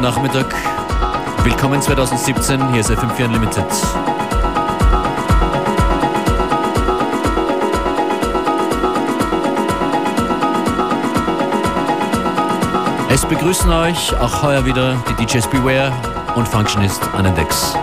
Guten Nachmittag. Willkommen 2017, hier ist FM4 Unlimited. Es begrüßen euch auch heuer wieder die DJs Beware und Functionist an den Decks.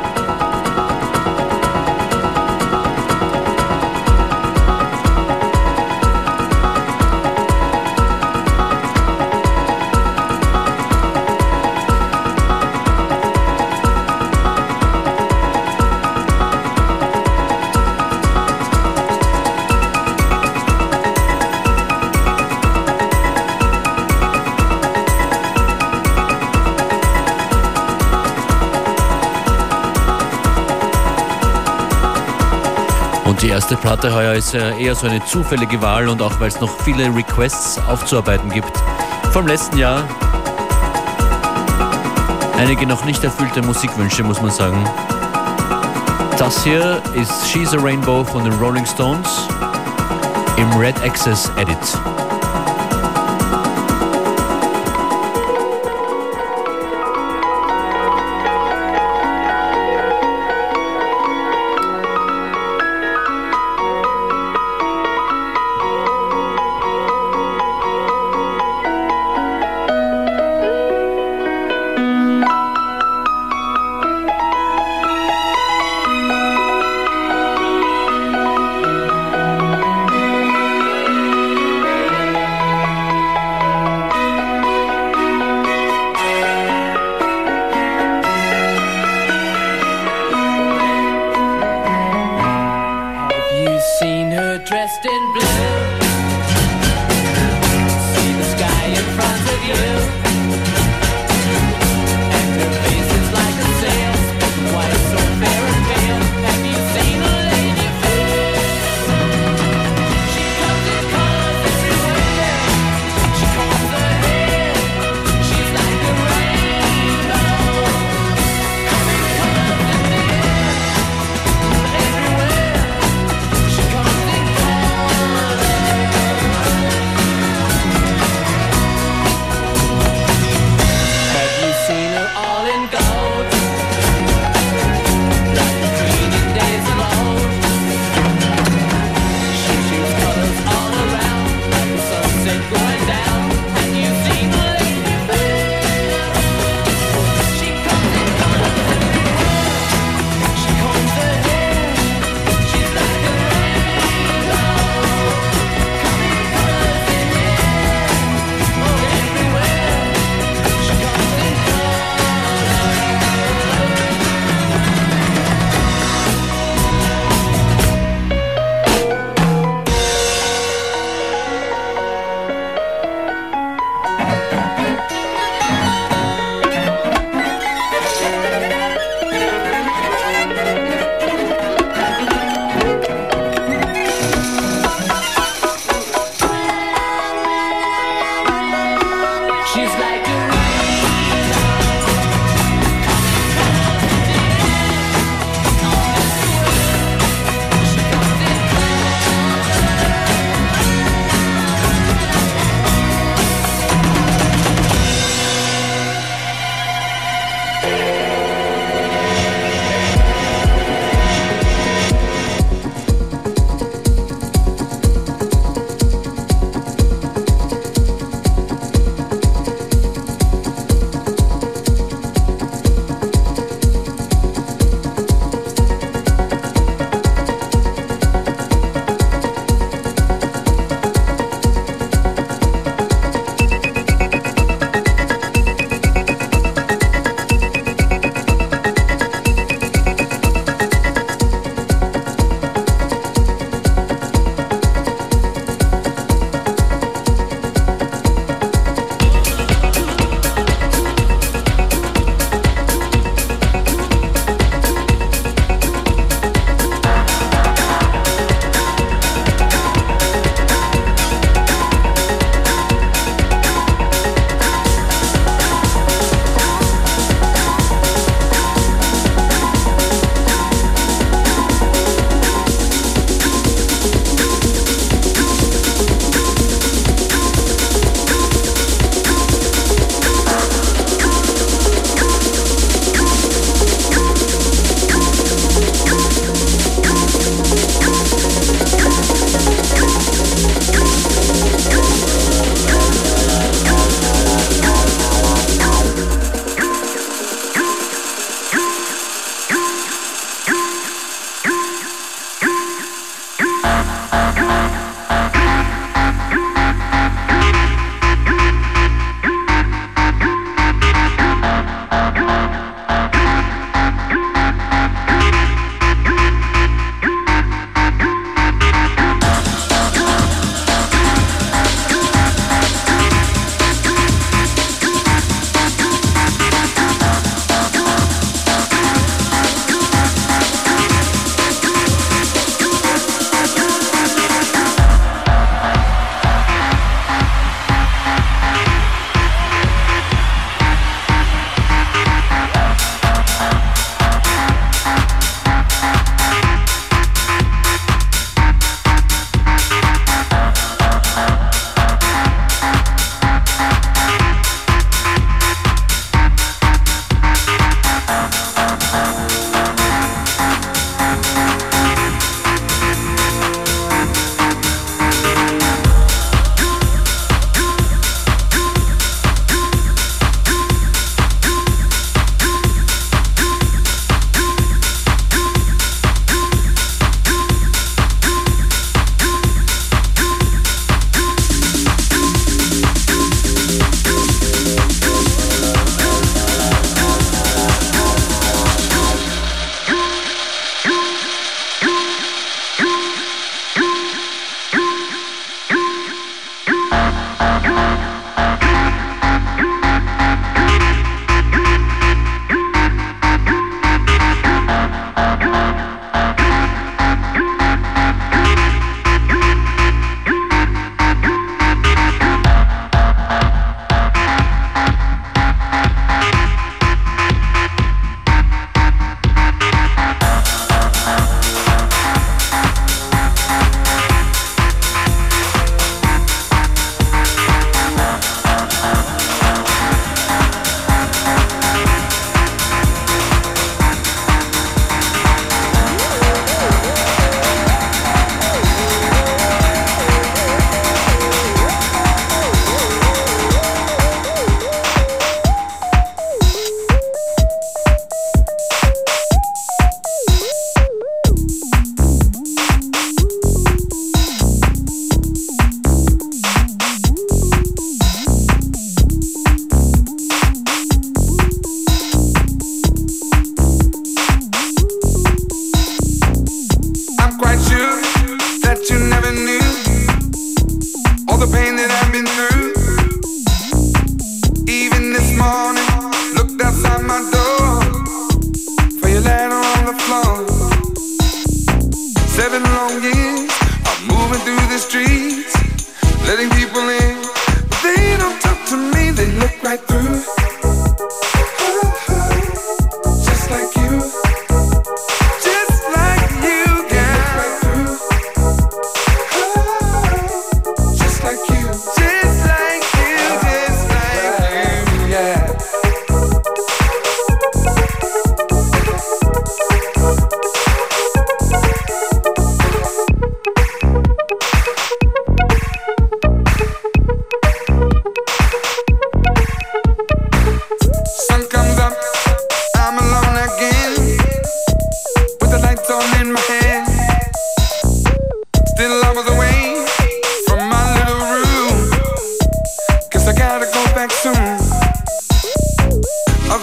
Erste Platte heuer ist eher so eine zufällige Wahl und auch weil es noch viele Requests aufzuarbeiten gibt vom letzten Jahr. Einige noch nicht erfüllte Musikwünsche, muss man sagen. Das hier ist She's a Rainbow von den Rolling Stones im Red Access Edit.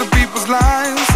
other people's lives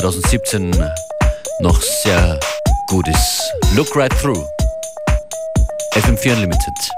2017 noch sehr gut ist. Look right through. FM4 Unlimited.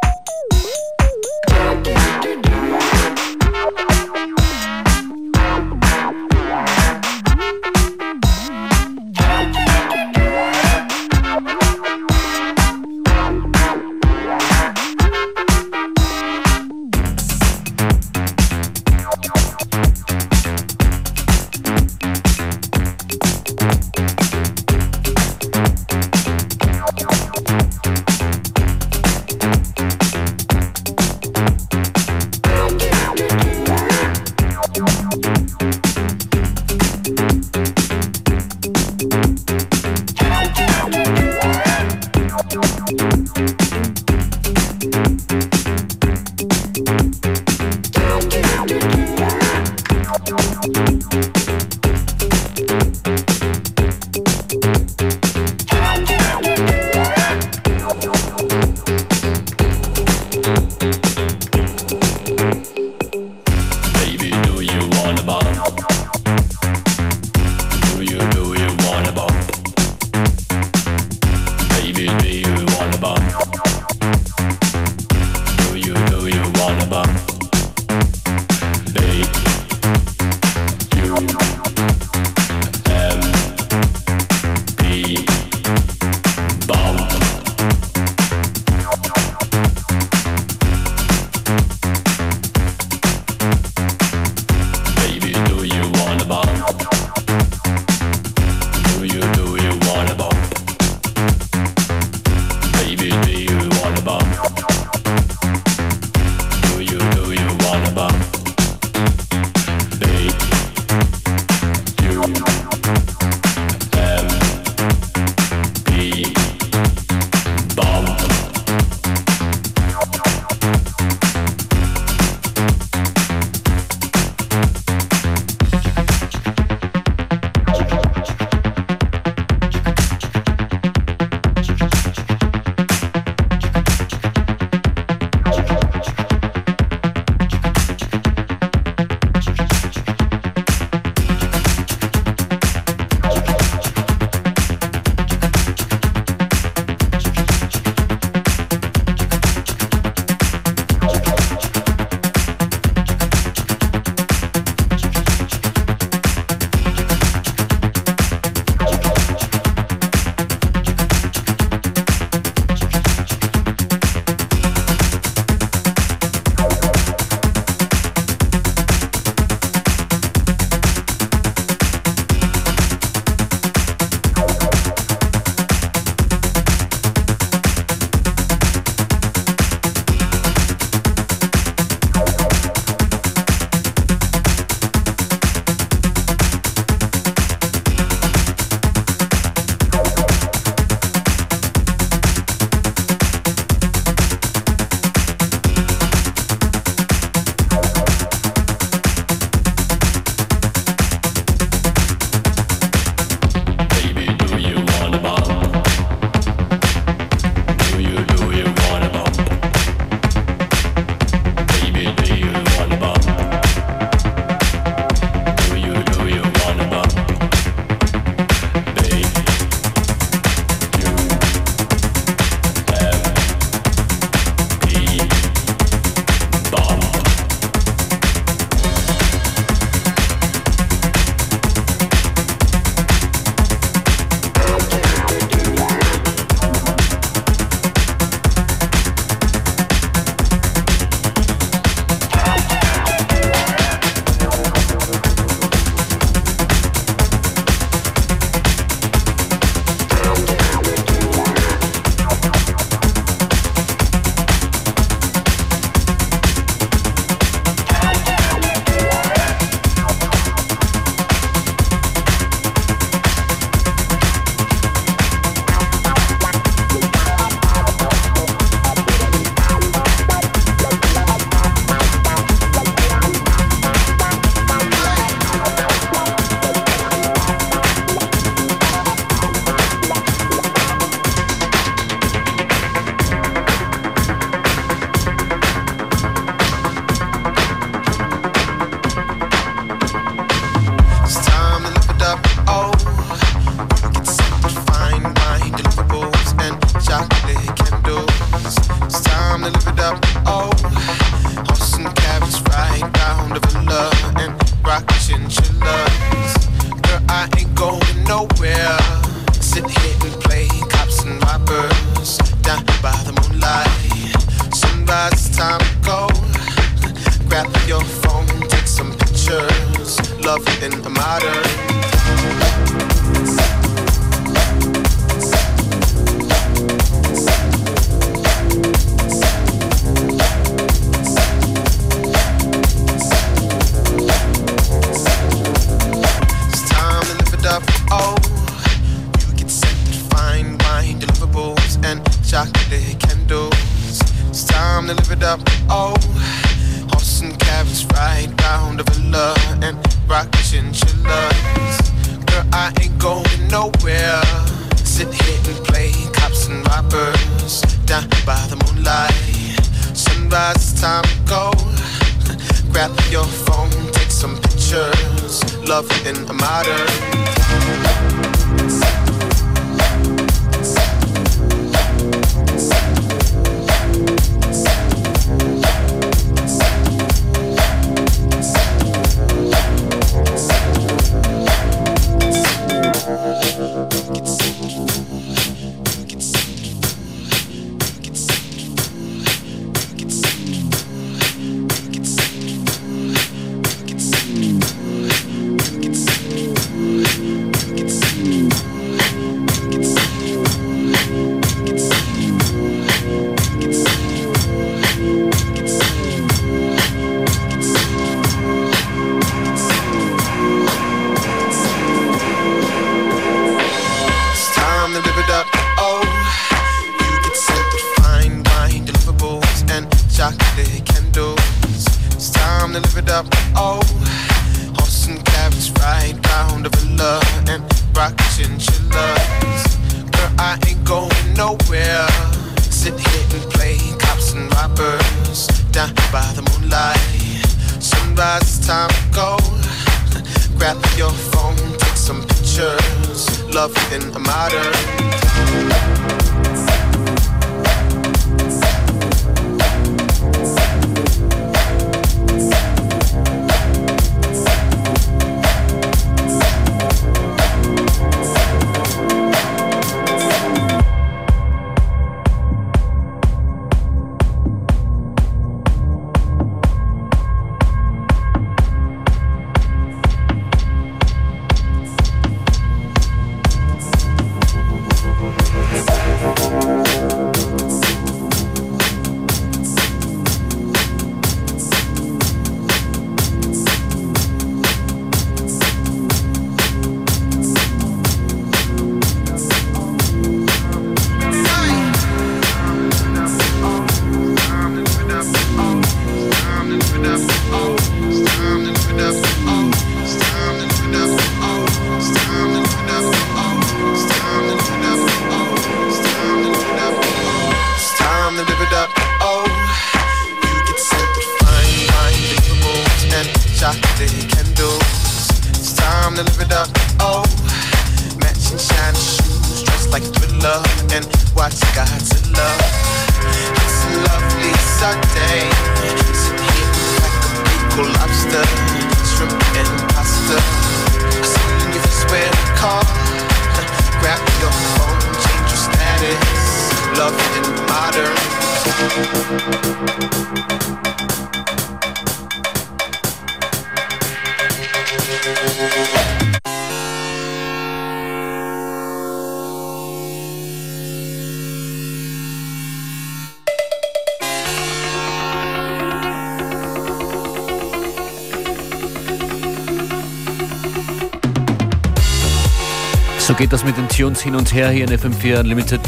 Tunes hin und her hier in FM4 Unlimited.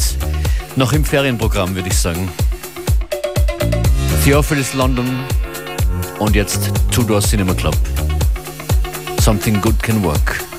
Noch im Ferienprogramm, würde ich sagen. Theophilus London und jetzt Tudor Cinema Club. Something good can work.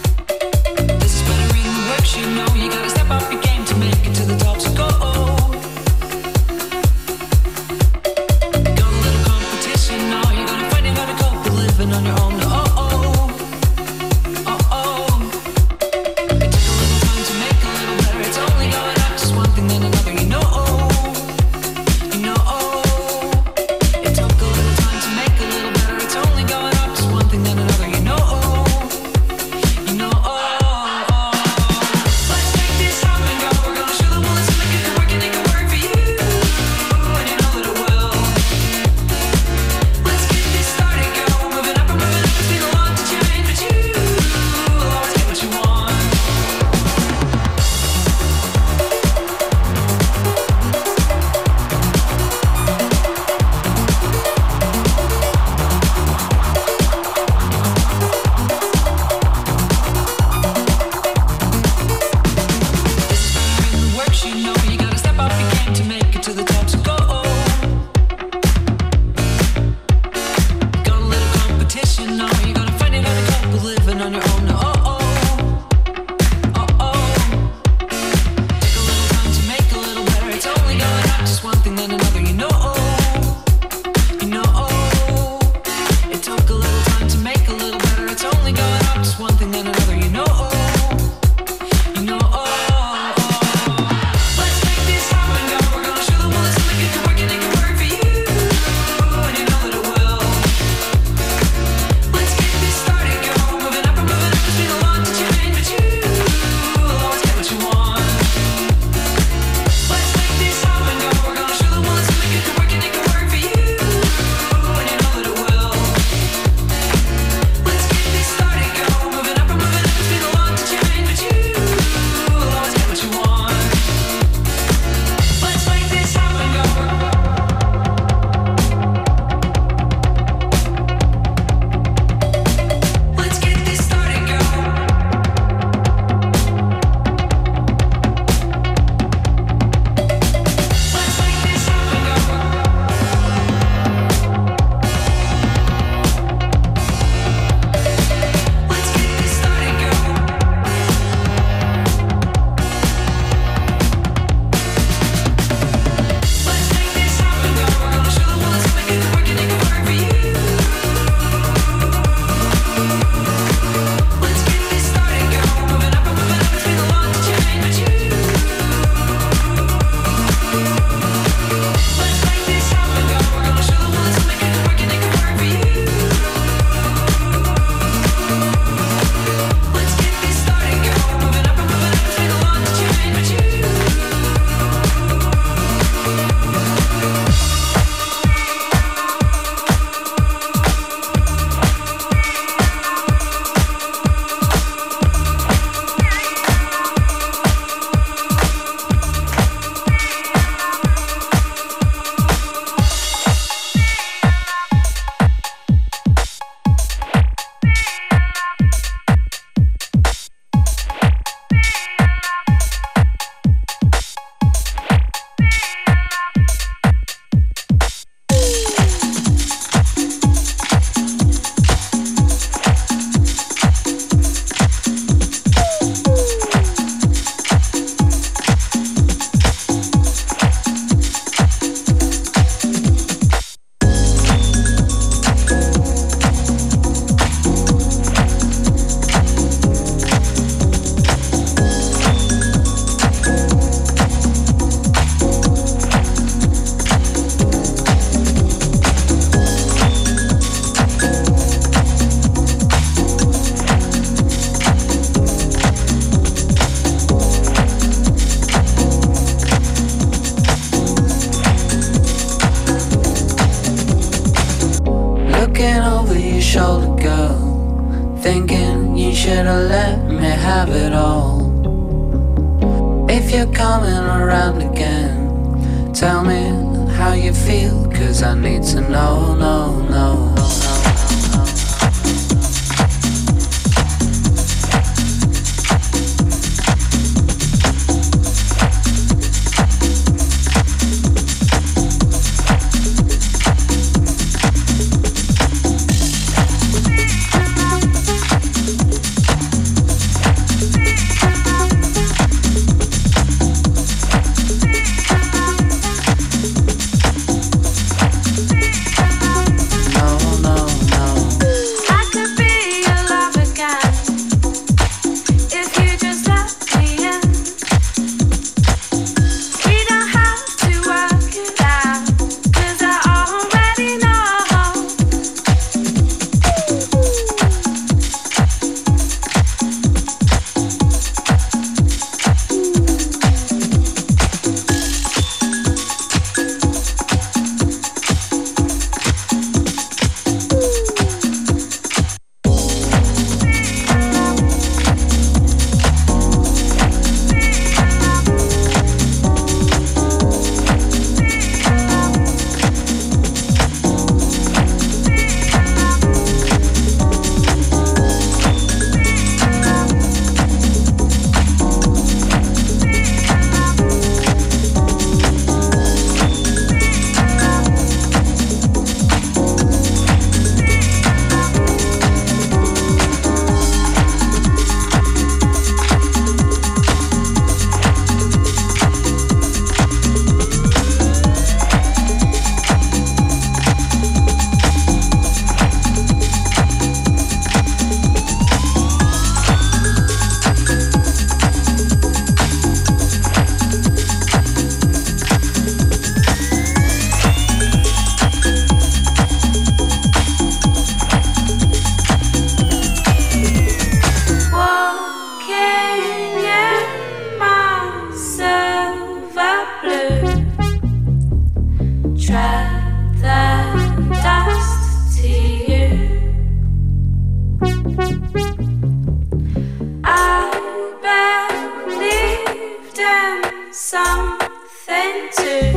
into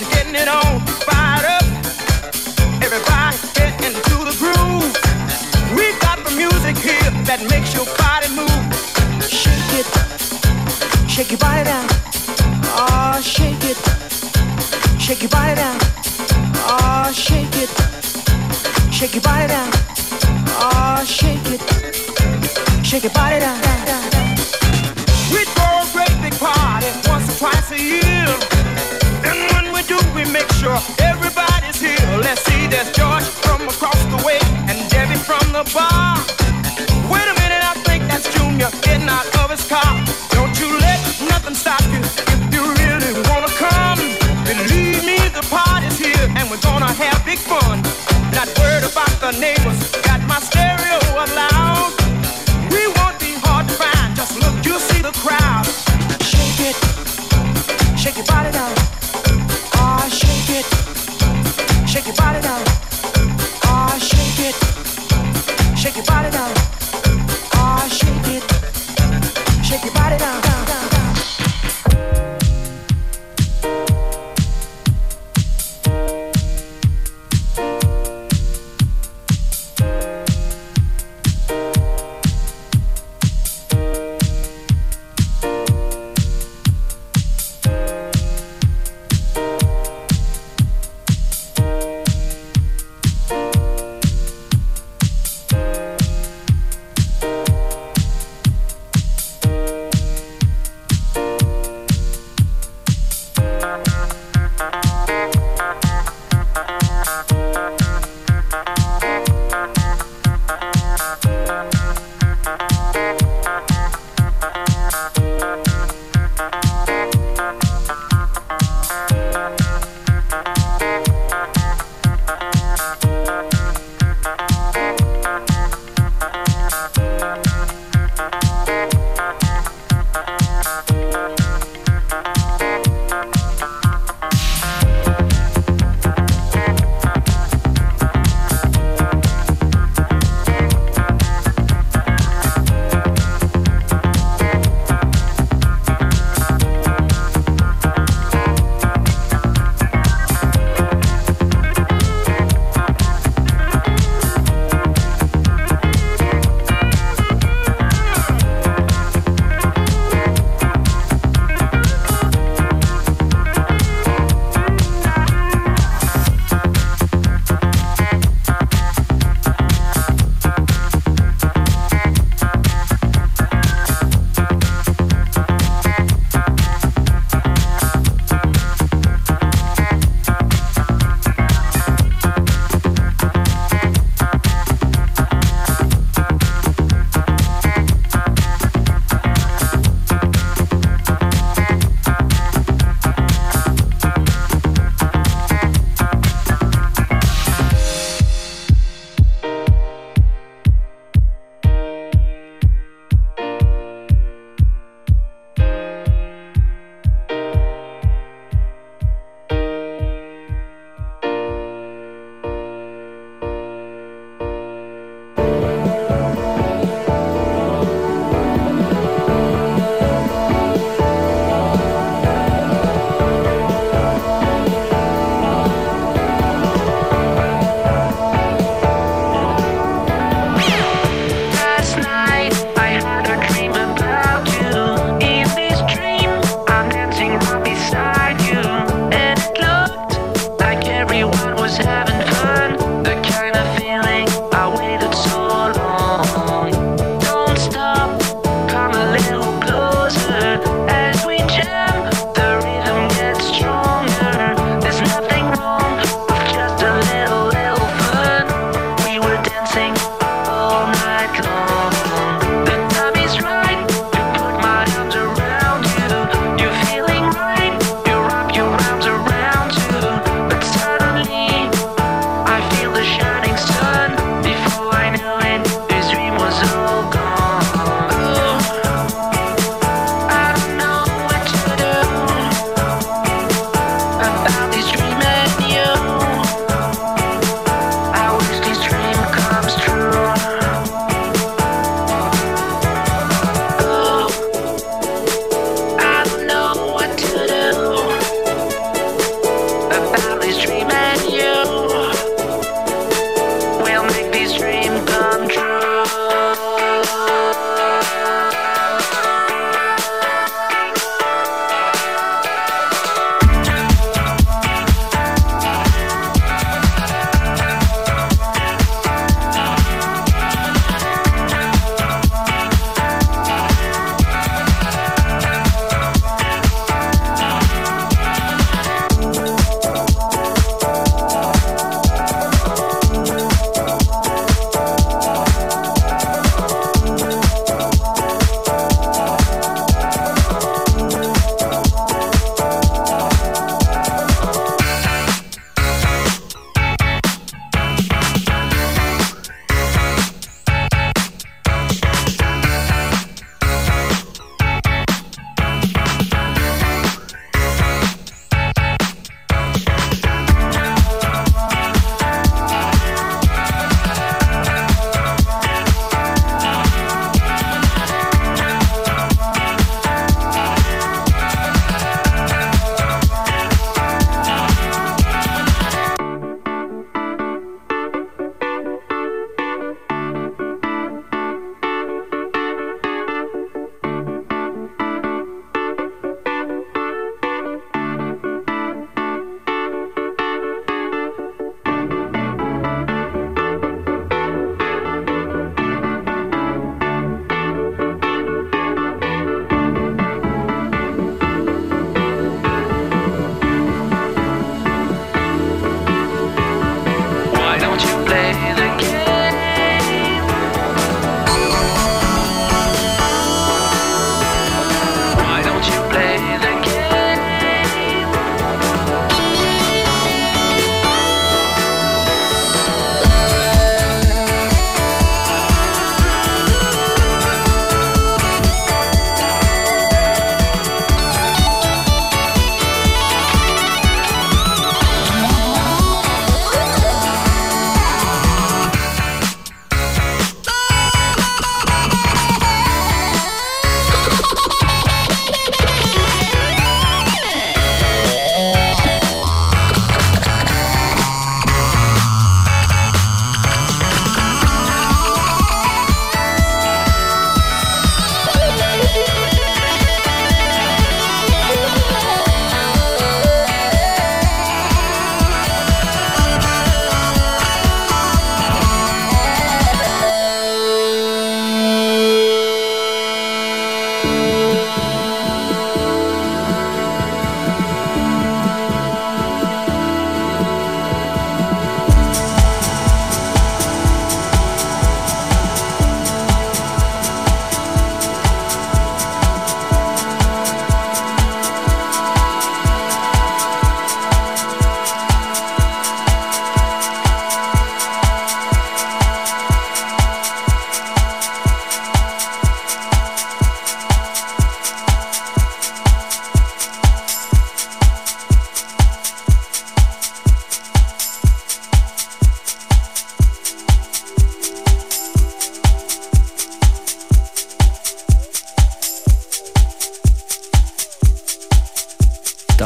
you're getting it on. Fired up, everybody get into the groove. We got the music here that makes your body move. Shake it, shake your body down. Oh, shake it, shake your body down. Oh, shake it, shake your body down. Oh, shake it, shake your body down. down, down, down. Sure everybody's here. Let's see, there's George from across the way and Debbie from the bar. Wait a minute, I think that's Junior getting out of his car. Don't you let nothing stop you if you really wanna come. Believe me, the party's here and we're gonna have big fun. Not worried about the neighbors, got my stereo loud. We won't be hard to find, just look, you'll see the crowd. Shake it, shake your body down.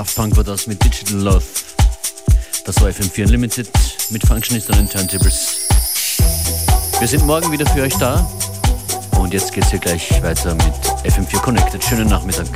Daft Punk war das mit Digital Love. Das war FM4 Unlimited mit Functionist und Turntables. Wir sind morgen wieder für euch da. Und jetzt geht's hier gleich weiter mit FM4 Connected. Schönen Nachmittag.